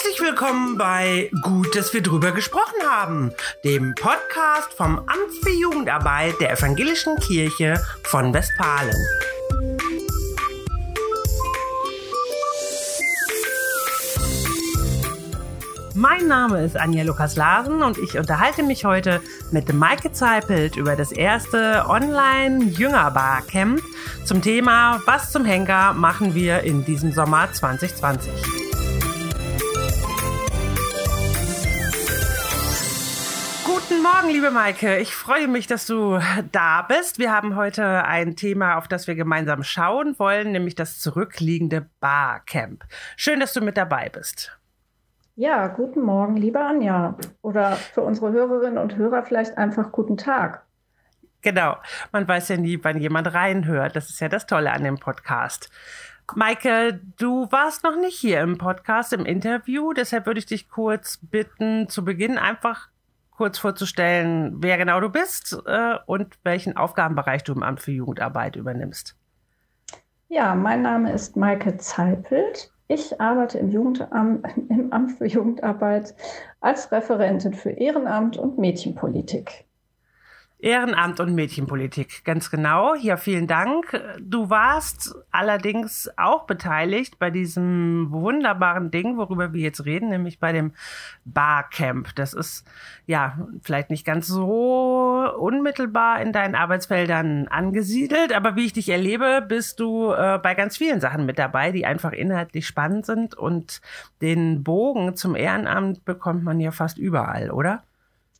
Herzlich willkommen bei Gut, dass wir drüber gesprochen haben, dem Podcast vom Amt für Jugendarbeit der Evangelischen Kirche von Westfalen. Mein Name ist Anja Lukas Larsen und ich unterhalte mich heute mit Maike Zeipelt über das erste Online-Jüngerbar-Camp zum Thema Was zum Henker machen wir in diesem Sommer 2020. Guten Morgen, liebe Maike. Ich freue mich, dass du da bist. Wir haben heute ein Thema, auf das wir gemeinsam schauen wollen, nämlich das zurückliegende Barcamp. Schön, dass du mit dabei bist. Ja, guten Morgen, liebe Anja. Oder für unsere Hörerinnen und Hörer vielleicht einfach guten Tag. Genau. Man weiß ja nie, wann jemand reinhört. Das ist ja das Tolle an dem Podcast. Maike, du warst noch nicht hier im Podcast, im Interview. Deshalb würde ich dich kurz bitten, zu Beginn einfach kurz vorzustellen, wer genau du bist äh, und welchen Aufgabenbereich du im Amt für Jugendarbeit übernimmst. Ja, mein Name ist Maike Zeipelt. Ich arbeite im, Jugendamt, im Amt für Jugendarbeit als Referentin für Ehrenamt und Mädchenpolitik. Ehrenamt und Mädchenpolitik, ganz genau. Ja, vielen Dank. Du warst allerdings auch beteiligt bei diesem wunderbaren Ding, worüber wir jetzt reden, nämlich bei dem Barcamp. Das ist ja vielleicht nicht ganz so unmittelbar in deinen Arbeitsfeldern angesiedelt, aber wie ich dich erlebe, bist du äh, bei ganz vielen Sachen mit dabei, die einfach inhaltlich spannend sind und den Bogen zum Ehrenamt bekommt man ja fast überall, oder?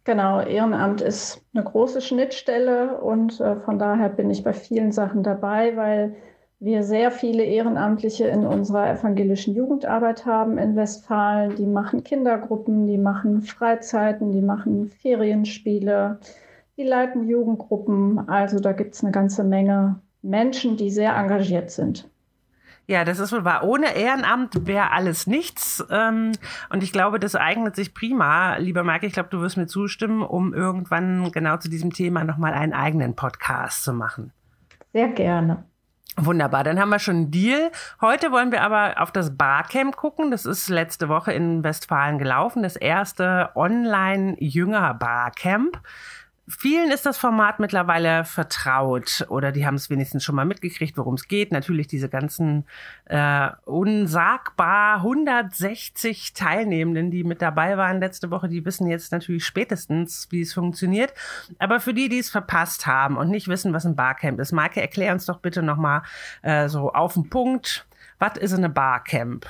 Genau, Ehrenamt ist eine große Schnittstelle und äh, von daher bin ich bei vielen Sachen dabei, weil wir sehr viele Ehrenamtliche in unserer evangelischen Jugendarbeit haben in Westfalen. Die machen Kindergruppen, die machen Freizeiten, die machen Ferienspiele, die leiten Jugendgruppen. Also da gibt es eine ganze Menge Menschen, die sehr engagiert sind. Ja, das ist wohl wahr. Ohne Ehrenamt wäre alles nichts. Ähm, und ich glaube, das eignet sich prima, lieber Mike, ich glaube, du wirst mir zustimmen, um irgendwann genau zu diesem Thema nochmal einen eigenen Podcast zu machen. Sehr gerne. Wunderbar, dann haben wir schon einen Deal. Heute wollen wir aber auf das Barcamp gucken. Das ist letzte Woche in Westfalen gelaufen. Das erste Online-Jünger-Barcamp. Vielen ist das Format mittlerweile vertraut oder die haben es wenigstens schon mal mitgekriegt, worum es geht. Natürlich diese ganzen äh, unsagbar 160 Teilnehmenden, die mit dabei waren letzte Woche, die wissen jetzt natürlich spätestens, wie es funktioniert. Aber für die, die es verpasst haben und nicht wissen, was ein Barcamp ist, Marke, erklär uns doch bitte nochmal äh, so auf den Punkt. Was ist eine Barcamp?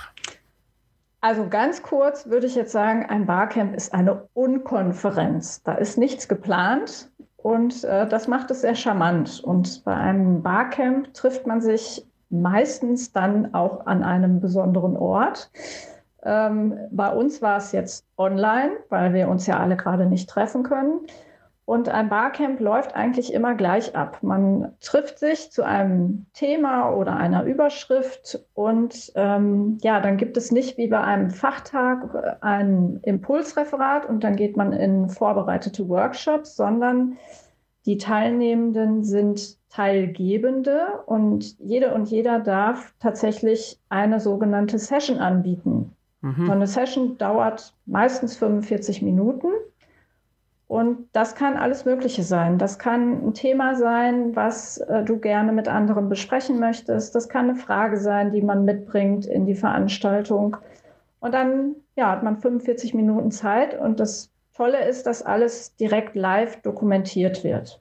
Also ganz kurz würde ich jetzt sagen, ein Barcamp ist eine Unkonferenz. Da ist nichts geplant und äh, das macht es sehr charmant. Und bei einem Barcamp trifft man sich meistens dann auch an einem besonderen Ort. Ähm, bei uns war es jetzt online, weil wir uns ja alle gerade nicht treffen können. Und ein Barcamp läuft eigentlich immer gleich ab. Man trifft sich zu einem Thema oder einer Überschrift und ähm, ja, dann gibt es nicht wie bei einem Fachtag ein Impulsreferat und dann geht man in vorbereitete Workshops, sondern die Teilnehmenden sind Teilgebende und jede und jeder darf tatsächlich eine sogenannte Session anbieten. Mhm. So eine Session dauert meistens 45 Minuten. Und das kann alles Mögliche sein. Das kann ein Thema sein, was äh, du gerne mit anderen besprechen möchtest. Das kann eine Frage sein, die man mitbringt in die Veranstaltung. Und dann ja, hat man 45 Minuten Zeit. Und das Tolle ist, dass alles direkt live dokumentiert wird.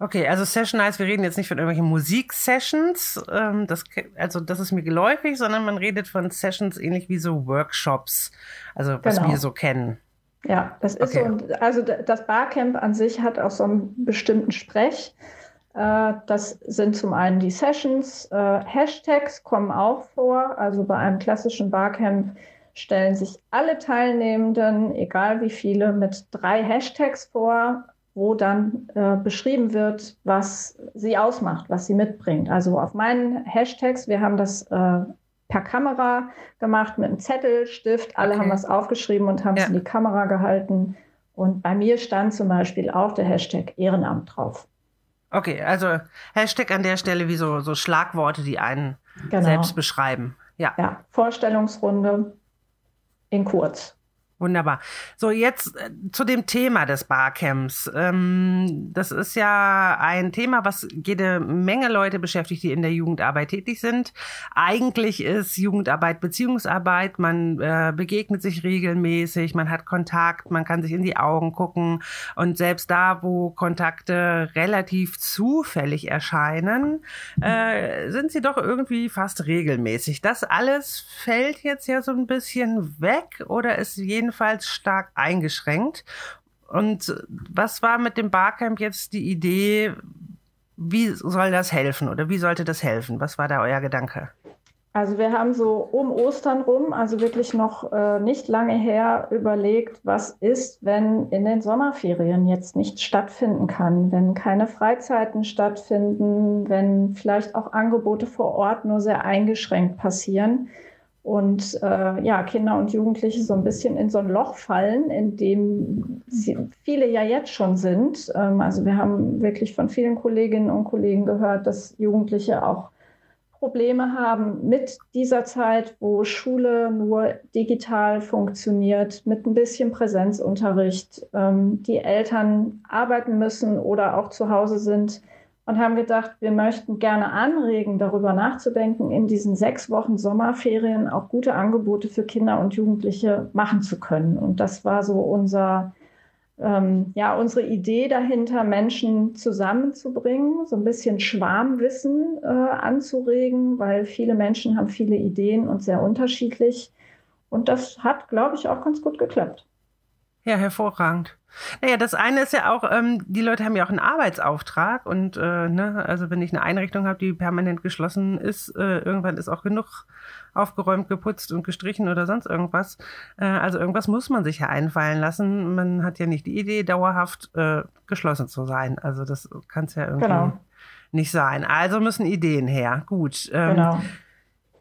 Okay, also Session heißt, wir reden jetzt nicht von irgendwelchen Musiksessions, ähm, das, also das ist mir geläufig, sondern man redet von Sessions ähnlich wie so Workshops, also was genau. wir so kennen. Ja, das ist okay. so. Also das Barcamp an sich hat auch so einen bestimmten Sprech. Äh, das sind zum einen die Sessions. Äh, Hashtags kommen auch vor. Also bei einem klassischen Barcamp stellen sich alle Teilnehmenden, egal wie viele, mit drei Hashtags vor, wo dann äh, beschrieben wird, was sie ausmacht, was sie mitbringt. Also auf meinen Hashtags, wir haben das äh, per Kamera gemacht mit einem Zettel, Stift. Alle okay. haben was aufgeschrieben und haben es in die Kamera gehalten. Und bei mir stand zum Beispiel auch der Hashtag Ehrenamt drauf. Okay, also Hashtag an der Stelle wie so, so Schlagworte, die einen genau. selbst beschreiben. Ja. ja, Vorstellungsrunde. in kurz. Wunderbar. So, jetzt äh, zu dem Thema des Barcamps. Ähm, das ist ja ein Thema, was jede Menge Leute beschäftigt, die in der Jugendarbeit tätig sind. Eigentlich ist Jugendarbeit Beziehungsarbeit. Man äh, begegnet sich regelmäßig, man hat Kontakt, man kann sich in die Augen gucken. Und selbst da, wo Kontakte relativ zufällig erscheinen, äh, sind sie doch irgendwie fast regelmäßig. Das alles fällt jetzt ja so ein bisschen weg oder ist jeden jedenfalls stark eingeschränkt. Und was war mit dem Barcamp jetzt die Idee? Wie soll das helfen oder wie sollte das helfen? Was war da euer Gedanke? Also wir haben so um Ostern rum, also wirklich noch äh, nicht lange her, überlegt, was ist, wenn in den Sommerferien jetzt nichts stattfinden kann, wenn keine Freizeiten stattfinden, wenn vielleicht auch Angebote vor Ort nur sehr eingeschränkt passieren und äh, ja, Kinder und Jugendliche so ein bisschen in so ein Loch fallen, in dem viele ja jetzt schon sind. Ähm, also wir haben wirklich von vielen Kolleginnen und Kollegen gehört, dass Jugendliche auch Probleme haben mit dieser Zeit, wo Schule nur digital funktioniert, mit ein bisschen Präsenzunterricht, ähm, die Eltern arbeiten müssen oder auch zu Hause sind und haben gedacht, wir möchten gerne anregen, darüber nachzudenken, in diesen sechs Wochen Sommerferien auch gute Angebote für Kinder und Jugendliche machen zu können. Und das war so unser, ähm, ja, unsere Idee dahinter, Menschen zusammenzubringen, so ein bisschen Schwarmwissen äh, anzuregen, weil viele Menschen haben viele Ideen und sehr unterschiedlich. Und das hat, glaube ich, auch ganz gut geklappt. Ja, hervorragend. Naja, das eine ist ja auch, ähm, die Leute haben ja auch einen Arbeitsauftrag und äh, ne, also wenn ich eine Einrichtung habe, die permanent geschlossen ist, äh, irgendwann ist auch genug aufgeräumt, geputzt und gestrichen oder sonst irgendwas. Äh, also irgendwas muss man sich ja einfallen lassen. Man hat ja nicht die Idee, dauerhaft äh, geschlossen zu sein. Also das kann es ja irgendwie genau. nicht sein. Also müssen Ideen her. Gut. Ähm, genau.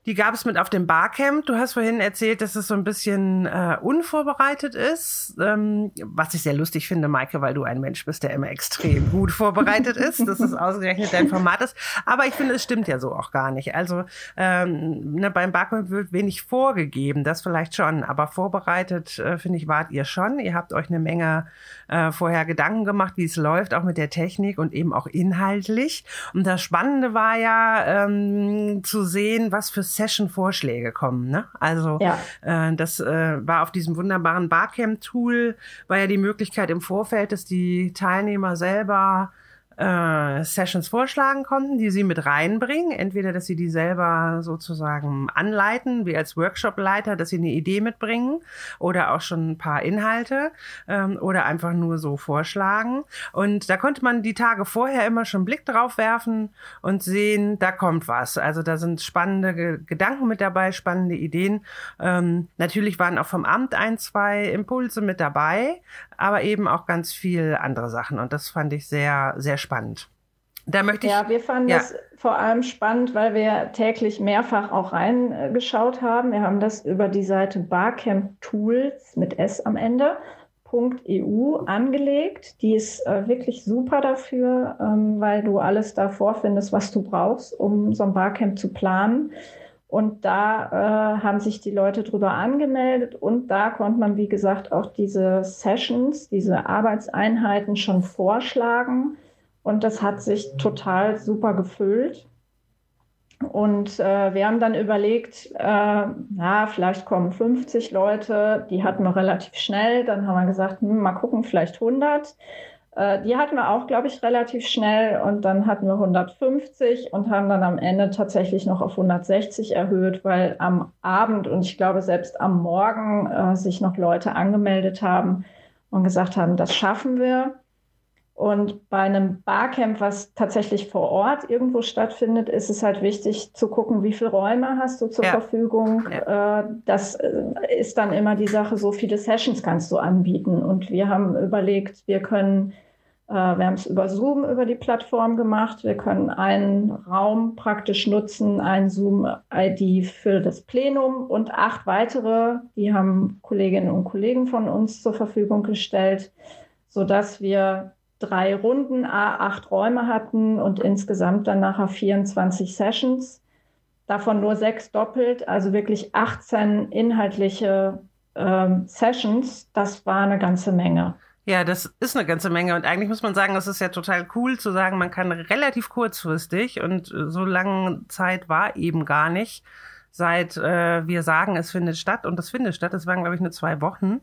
Die gab es mit auf dem Barcamp. Du hast vorhin erzählt, dass es so ein bisschen äh, unvorbereitet ist, ähm, was ich sehr lustig finde, Maike, weil du ein Mensch bist, der immer extrem gut vorbereitet ist, dass es ausgerechnet dein Format ist. Aber ich finde, es stimmt ja so auch gar nicht. Also ähm, ne, beim Barcamp wird wenig vorgegeben, das vielleicht schon, aber vorbereitet, äh, finde ich, wart ihr schon. Ihr habt euch eine Menge äh, vorher Gedanken gemacht, wie es läuft, auch mit der Technik und eben auch inhaltlich. Und das Spannende war ja ähm, zu sehen, was für Session-Vorschläge kommen. Ne? Also ja. äh, das äh, war auf diesem wunderbaren Barcamp-Tool, war ja die Möglichkeit im Vorfeld, dass die Teilnehmer selber äh, Sessions vorschlagen konnten, die sie mit reinbringen. Entweder, dass sie die selber sozusagen anleiten, wie als Workshop-Leiter, dass sie eine Idee mitbringen oder auch schon ein paar Inhalte ähm, oder einfach nur so vorschlagen. Und da konnte man die Tage vorher immer schon einen Blick drauf werfen und sehen, da kommt was. Also da sind spannende Ge Gedanken mit dabei, spannende Ideen. Ähm, natürlich waren auch vom Amt ein, zwei Impulse mit dabei, aber eben auch ganz viel andere Sachen. Und das fand ich sehr, sehr spannend. Da möchte ich, ja, wir fanden ja. das vor allem spannend, weil wir täglich mehrfach auch reingeschaut haben. Wir haben das über die Seite Barcamp Tools mit S am Ende. .eu angelegt. Die ist äh, wirklich super dafür, ähm, weil du alles da vorfindest, was du brauchst, um so ein Barcamp zu planen. Und da äh, haben sich die Leute drüber angemeldet und da konnte man, wie gesagt, auch diese Sessions, diese Arbeitseinheiten schon vorschlagen. Und das hat sich total super gefüllt. Und äh, wir haben dann überlegt, äh, na, vielleicht kommen 50 Leute, die hatten wir relativ schnell. Dann haben wir gesagt, hm, mal gucken, vielleicht 100. Äh, die hatten wir auch, glaube ich, relativ schnell und dann hatten wir 150 und haben dann am Ende tatsächlich noch auf 160 erhöht, weil am Abend und ich glaube selbst am Morgen äh, sich noch Leute angemeldet haben und gesagt haben, das schaffen wir. Und bei einem Barcamp, was tatsächlich vor Ort irgendwo stattfindet, ist es halt wichtig zu gucken, wie viele Räume hast du zur ja. Verfügung. Ja. Äh, das ist dann immer die Sache, so viele Sessions kannst du anbieten. Und wir haben überlegt, wir können äh, wir haben es über Zoom über die Plattform gemacht. Wir können einen Raum praktisch nutzen, ein Zoom-ID für das Plenum und acht weitere, die haben Kolleginnen und Kollegen von uns zur Verfügung gestellt, sodass wir drei Runden, acht Räume hatten und insgesamt dann nachher 24 Sessions. Davon nur sechs doppelt, also wirklich 18 inhaltliche ähm, Sessions, das war eine ganze Menge. Ja, das ist eine ganze Menge. Und eigentlich muss man sagen, das ist ja total cool zu sagen, man kann relativ kurzfristig und äh, so lange Zeit war eben gar nicht, seit äh, wir sagen, es findet statt und das findet statt. Das waren, glaube ich, nur zwei Wochen.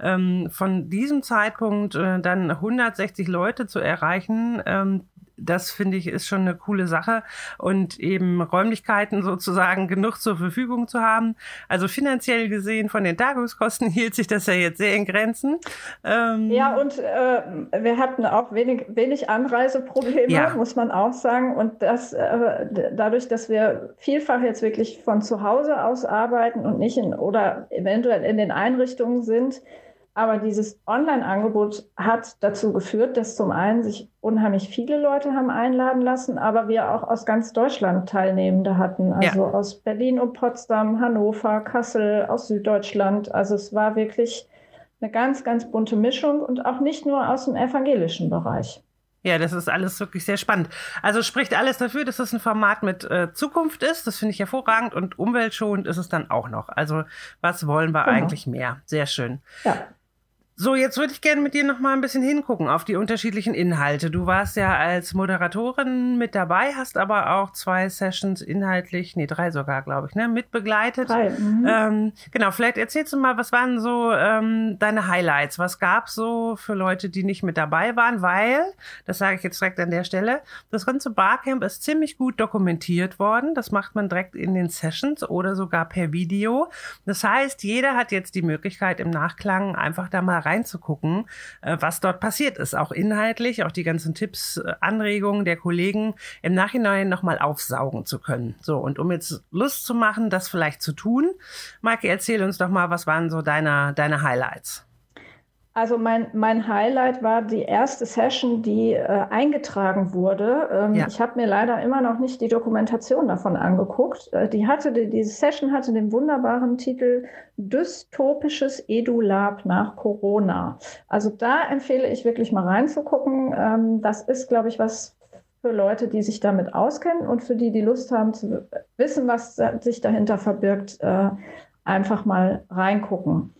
Ähm, von diesem Zeitpunkt äh, dann 160 Leute zu erreichen, ähm, das finde ich ist schon eine coole Sache und eben Räumlichkeiten sozusagen genug zur Verfügung zu haben. Also finanziell gesehen von den Tagungskosten hielt sich das ja jetzt sehr in Grenzen. Ähm ja, und äh, wir hatten auch wenig, wenig Anreiseprobleme, ja. muss man auch sagen. Und das äh, dadurch, dass wir vielfach jetzt wirklich von zu Hause aus arbeiten und nicht in oder eventuell in den Einrichtungen sind, aber dieses Online-Angebot hat dazu geführt, dass zum einen sich unheimlich viele Leute haben einladen lassen, aber wir auch aus ganz Deutschland Teilnehmende hatten. Also ja. aus Berlin und Potsdam, Hannover, Kassel, aus Süddeutschland. Also es war wirklich eine ganz, ganz bunte Mischung und auch nicht nur aus dem evangelischen Bereich. Ja, das ist alles wirklich sehr spannend. Also spricht alles dafür, dass es ein Format mit äh, Zukunft ist. Das finde ich hervorragend und umweltschonend ist es dann auch noch. Also was wollen wir genau. eigentlich mehr? Sehr schön. Ja. So, jetzt würde ich gerne mit dir noch mal ein bisschen hingucken auf die unterschiedlichen Inhalte. Du warst ja als Moderatorin mit dabei, hast aber auch zwei Sessions inhaltlich, nee, drei sogar, glaube ich, ne, mitbegleitet. Drei, mhm. ähm, genau, vielleicht erzählst du mal, was waren so ähm, deine Highlights? Was gab's so für Leute, die nicht mit dabei waren? Weil, das sage ich jetzt direkt an der Stelle, das ganze Barcamp ist ziemlich gut dokumentiert worden. Das macht man direkt in den Sessions oder sogar per Video. Das heißt, jeder hat jetzt die Möglichkeit im Nachklang einfach da mal reinzugucken, äh, was dort passiert ist. Auch inhaltlich, auch die ganzen Tipps, äh, Anregungen der Kollegen im Nachhinein nochmal aufsaugen zu können. So, und um jetzt Lust zu machen, das vielleicht zu tun, Maike, erzähl uns doch mal, was waren so deine, deine Highlights? Also mein, mein Highlight war die erste Session, die äh, eingetragen wurde. Ähm, ja. Ich habe mir leider immer noch nicht die Dokumentation davon angeguckt. Äh, die hatte, die, diese Session hatte den wunderbaren Titel Dystopisches EduLab nach Corona. Also da empfehle ich wirklich mal reinzugucken. Ähm, das ist, glaube ich, was für Leute, die sich damit auskennen und für die, die Lust haben zu wissen, was sich dahinter verbirgt, äh, einfach mal reingucken.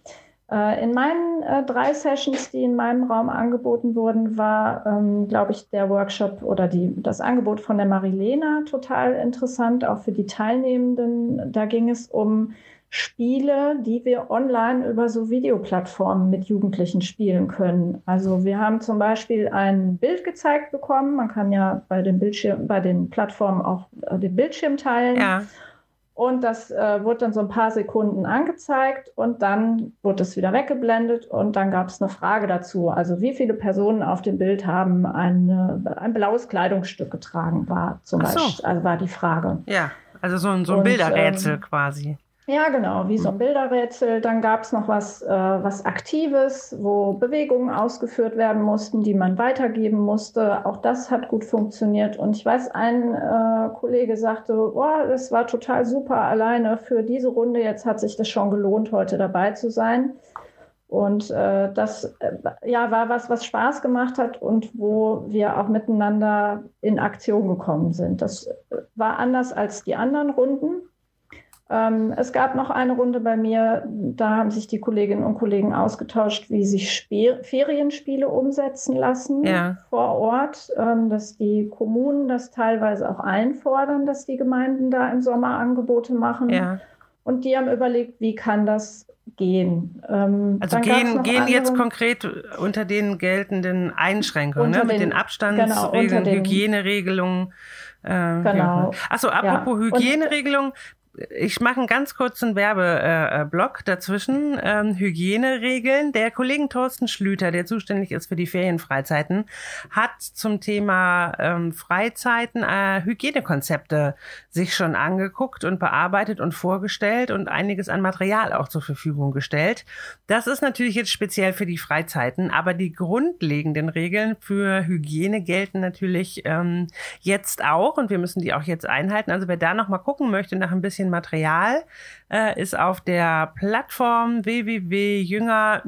Äh, in meinen äh, drei Sessions, die in meinem Raum angeboten wurden, war, ähm, glaube ich, der Workshop oder die, das Angebot von der Marilena total interessant, auch für die Teilnehmenden. Da ging es um Spiele, die wir online über so Videoplattformen mit Jugendlichen spielen können. Also wir haben zum Beispiel ein Bild gezeigt bekommen. Man kann ja bei den Bildschirm, bei den Plattformen auch äh, den Bildschirm teilen. Ja. Und das äh, wurde dann so ein paar Sekunden angezeigt und dann wurde es wieder weggeblendet und dann gab es eine Frage dazu. Also wie viele Personen auf dem Bild haben eine, ein blaues Kleidungsstück getragen, war zum so. Beispiel, also war die Frage. Ja, also so ein, so ein und, Bilderrätsel ähm, quasi. Ja, genau, wie so ein Bilderrätsel. Dann gab es noch was, äh, was Aktives, wo Bewegungen ausgeführt werden mussten, die man weitergeben musste. Auch das hat gut funktioniert. Und ich weiß, ein äh, Kollege sagte, boah, das war total super alleine für diese Runde. Jetzt hat sich das schon gelohnt, heute dabei zu sein. Und äh, das äh, ja, war was, was Spaß gemacht hat und wo wir auch miteinander in Aktion gekommen sind. Das äh, war anders als die anderen Runden. Ähm, es gab noch eine Runde bei mir, da haben sich die Kolleginnen und Kollegen ausgetauscht, wie sich Spe Ferienspiele umsetzen lassen ja. vor Ort, ähm, dass die Kommunen das teilweise auch einfordern, dass die Gemeinden da im Sommer Angebote machen. Ja. Und die haben überlegt, wie kann das gehen. Ähm, also gehen, gehen jetzt konkret unter den geltenden Einschränkungen, ne? mit den, Abstandsregeln, genau, Hygieneregelungen. Äh, genau. Achso, apropos ja. Hygieneregelung, ich mache einen ganz kurzen Werbeblock dazwischen. Ähm, Hygieneregeln. Der Kollegen Thorsten Schlüter, der zuständig ist für die Ferienfreizeiten, hat zum Thema ähm, Freizeiten äh, Hygienekonzepte sich schon angeguckt und bearbeitet und vorgestellt und einiges an Material auch zur Verfügung gestellt. Das ist natürlich jetzt speziell für die Freizeiten, aber die grundlegenden Regeln für Hygiene gelten natürlich ähm, jetzt auch und wir müssen die auch jetzt einhalten. Also wer da noch mal gucken möchte nach ein bisschen Material, äh, ist auf der Plattform www.jünger-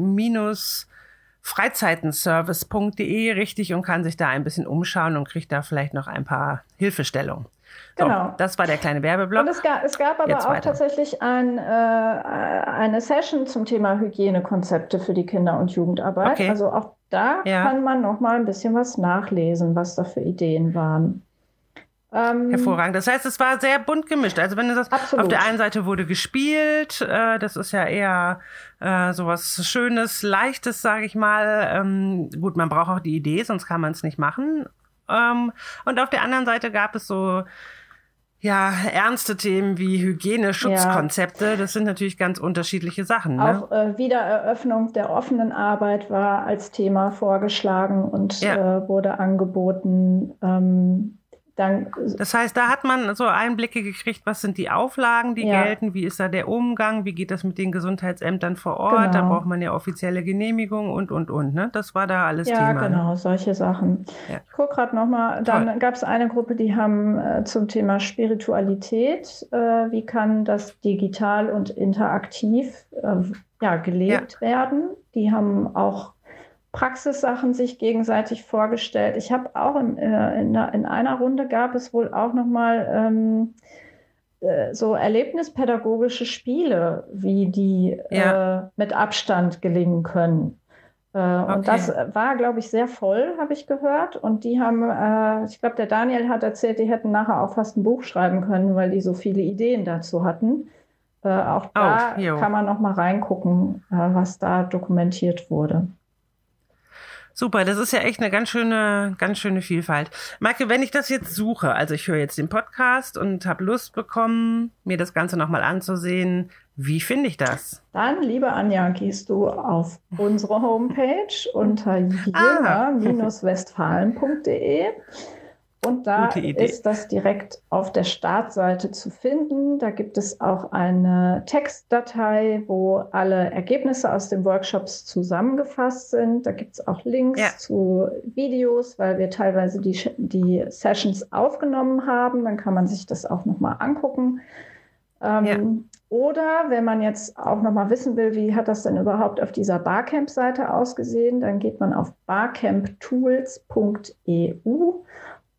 freizeitenservice.de richtig und kann sich da ein bisschen umschauen und kriegt da vielleicht noch ein paar Hilfestellungen. Genau. So, das war der kleine Werbeblock. Und es gab, es gab aber Jetzt auch weiter. tatsächlich ein, äh, eine Session zum Thema Hygienekonzepte für die Kinder- und Jugendarbeit. Okay. Also auch da ja. kann man noch mal ein bisschen was nachlesen, was da für Ideen waren. Ähm, Hervorragend. Das heißt, es war sehr bunt gemischt. Also wenn du sagst, absolut. auf der einen Seite wurde gespielt, äh, das ist ja eher äh, sowas Schönes, Leichtes, sage ich mal. Ähm, gut, man braucht auch die Idee, sonst kann man es nicht machen. Ähm, und auf der anderen Seite gab es so ja, ernste Themen wie Hygieneschutzkonzepte, ja. das sind natürlich ganz unterschiedliche Sachen. Ne? Auch äh, Wiedereröffnung der offenen Arbeit war als Thema vorgeschlagen und ja. äh, wurde angeboten. Ähm, dann, das heißt, da hat man so Einblicke gekriegt, was sind die Auflagen, die ja. gelten, wie ist da der Umgang, wie geht das mit den Gesundheitsämtern vor Ort, genau. da braucht man ja offizielle Genehmigung und, und, und. Ne? Das war da alles ja, Thema. Ja, ne? genau, ne? solche Sachen. Ja. Ich gucke gerade nochmal, dann gab es eine Gruppe, die haben äh, zum Thema Spiritualität, äh, wie kann das digital und interaktiv äh, ja, gelebt werden. Die haben auch Praxissachen sich gegenseitig vorgestellt. Ich habe auch in, äh, in, in, einer Runde gab es wohl auch nochmal ähm, äh, so erlebnispädagogische Spiele, wie die ja. äh, mit Abstand gelingen können. Äh, okay. Und das war, glaube ich, sehr voll, habe ich gehört. Und die haben, äh, ich glaube, der Daniel hat erzählt, die hätten nachher auch fast ein Buch schreiben können, weil die so viele Ideen dazu hatten. Äh, auch da oh, kann man noch mal reingucken, was da dokumentiert wurde. Super, das ist ja echt eine ganz schöne, ganz schöne Vielfalt. Marke, wenn ich das jetzt suche, also ich höre jetzt den Podcast und habe Lust bekommen, mir das Ganze nochmal anzusehen, wie finde ich das? Dann, liebe Anja, gehst du auf unsere Homepage unter ah. Und da ist das direkt auf der Startseite zu finden. Da gibt es auch eine Textdatei, wo alle Ergebnisse aus den Workshops zusammengefasst sind. Da gibt es auch Links ja. zu Videos, weil wir teilweise die, die Sessions aufgenommen haben. Dann kann man sich das auch nochmal angucken. Ähm, ja. Oder wenn man jetzt auch nochmal wissen will, wie hat das denn überhaupt auf dieser Barcamp-Seite ausgesehen, dann geht man auf barcamptools.eu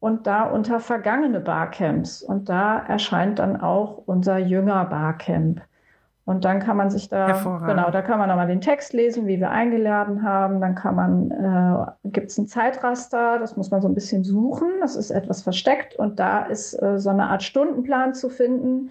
und da unter vergangene Barcamps. Und da erscheint dann auch unser Jünger Barcamp. Und dann kann man sich da, genau, da kann man nochmal den Text lesen, wie wir eingeladen haben. Dann kann man, äh, gibt es ein Zeitraster, das muss man so ein bisschen suchen. Das ist etwas versteckt und da ist äh, so eine Art Stundenplan zu finden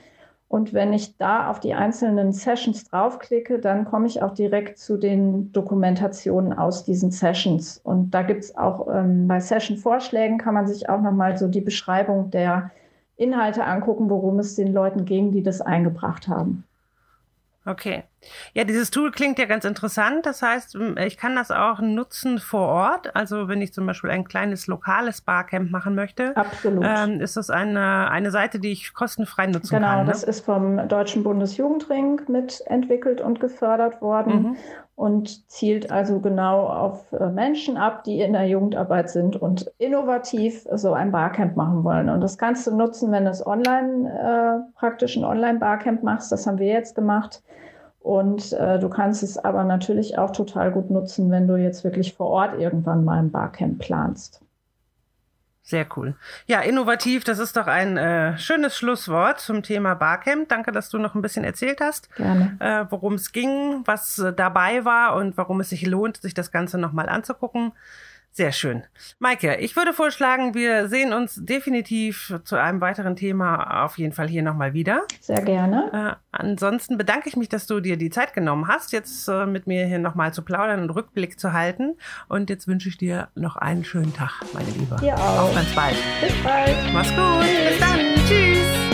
und wenn ich da auf die einzelnen Sessions draufklicke, dann komme ich auch direkt zu den Dokumentationen aus diesen Sessions. Und da gibt es auch ähm, bei Session-Vorschlägen kann man sich auch nochmal so die Beschreibung der Inhalte angucken, worum es den Leuten ging, die das eingebracht haben. Okay. Ja, dieses Tool klingt ja ganz interessant. Das heißt, ich kann das auch nutzen vor Ort. Also wenn ich zum Beispiel ein kleines lokales Barcamp machen möchte, Absolut. Ähm, ist das eine, eine Seite, die ich kostenfrei nutzen genau, kann. Genau, das ist vom Deutschen Bundesjugendring mitentwickelt und gefördert worden mhm. und zielt also genau auf äh, Menschen ab, die in der Jugendarbeit sind und innovativ so ein Barcamp machen wollen. Und das kannst du nutzen, wenn du es online, äh, praktisch ein Online-Barcamp machst. Das haben wir jetzt gemacht und äh, du kannst es aber natürlich auch total gut nutzen, wenn du jetzt wirklich vor Ort irgendwann mal ein Barcamp planst. Sehr cool. Ja, innovativ, das ist doch ein äh, schönes Schlusswort zum Thema Barcamp. Danke, dass du noch ein bisschen erzählt hast, Gerne. Äh, worum es ging, was dabei war und warum es sich lohnt, sich das Ganze nochmal anzugucken. Sehr schön. Maike, ich würde vorschlagen, wir sehen uns definitiv zu einem weiteren Thema auf jeden Fall hier nochmal wieder. Sehr gerne. Äh, ansonsten bedanke ich mich, dass du dir die Zeit genommen hast, jetzt äh, mit mir hier nochmal zu plaudern und Rückblick zu halten. Und jetzt wünsche ich dir noch einen schönen Tag, meine Liebe. Dir auch. Auf ganz bald. Bis bald. Mach's gut. Bis dann. Tschüss.